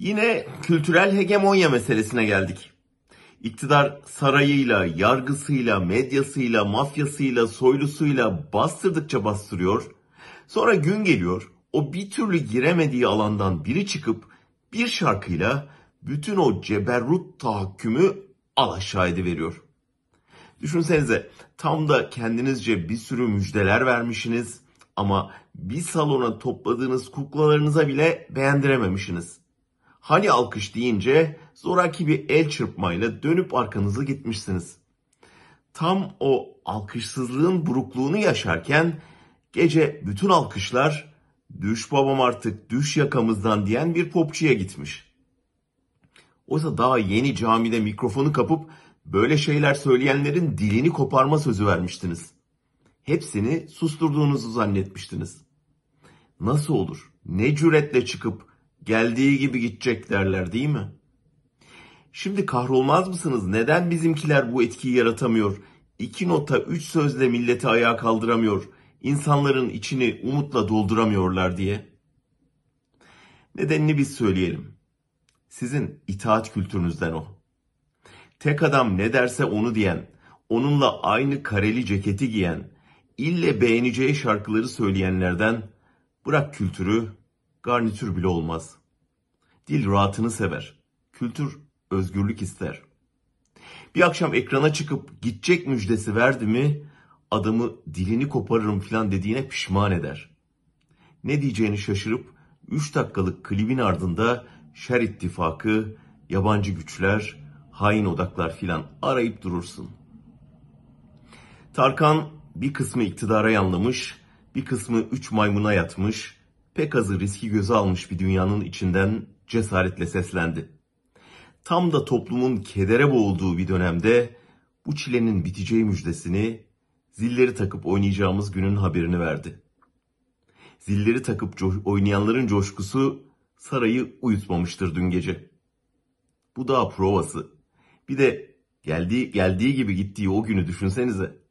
Yine kültürel hegemonya meselesine geldik. İktidar sarayıyla, yargısıyla, medyasıyla, mafyasıyla, soylusuyla bastırdıkça bastırıyor. Sonra gün geliyor, o bir türlü giremediği alandan biri çıkıp bir şarkıyla bütün o ceberrut tahakkümü alaşağı ediveriyor. Düşünsenize tam da kendinizce bir sürü müjdeler vermişsiniz ama bir salona topladığınız kuklalarınıza bile beğendirememişsiniz. Hani alkış deyince zoraki bir el çırpmayla dönüp arkanızı gitmişsiniz. Tam o alkışsızlığın burukluğunu yaşarken gece bütün alkışlar düş babam artık düş yakamızdan diyen bir popçuya gitmiş. Oysa daha yeni camide mikrofonu kapıp böyle şeyler söyleyenlerin dilini koparma sözü vermiştiniz. Hepsini susturduğunuzu zannetmiştiniz. Nasıl olur? Ne cüretle çıkıp geldiği gibi gidecek derler değil mi? Şimdi kahrolmaz mısınız? Neden bizimkiler bu etkiyi yaratamıyor? İki nota, üç sözle milleti ayağa kaldıramıyor. İnsanların içini umutla dolduramıyorlar diye. Nedenini biz söyleyelim. Sizin itaat kültürünüzden o. Tek adam ne derse onu diyen, onunla aynı kareli ceketi giyen, ille beğeneceği şarkıları söyleyenlerden bırak kültürü, garnitür bile olmaz. Dil rahatını sever. Kültür özgürlük ister. Bir akşam ekrana çıkıp gidecek müjdesi verdi mi adamı dilini koparırım filan dediğine pişman eder. Ne diyeceğini şaşırıp 3 dakikalık klibin ardında şer ittifakı, yabancı güçler, hain odaklar filan arayıp durursun. Tarkan bir kısmı iktidara yanlamış, bir kısmı üç maymuna yatmış, pek azı riski göze almış bir dünyanın içinden cesaretle seslendi. Tam da toplumun kedere boğulduğu bir dönemde bu çilenin biteceği müjdesini zilleri takıp oynayacağımız günün haberini verdi. Zilleri takıp co- oynayanların coşkusu sarayı uyutmamıştır dün gece. Bu daha provası. Bir de geldiği geldiği gibi gittiği o günü düşünsenize.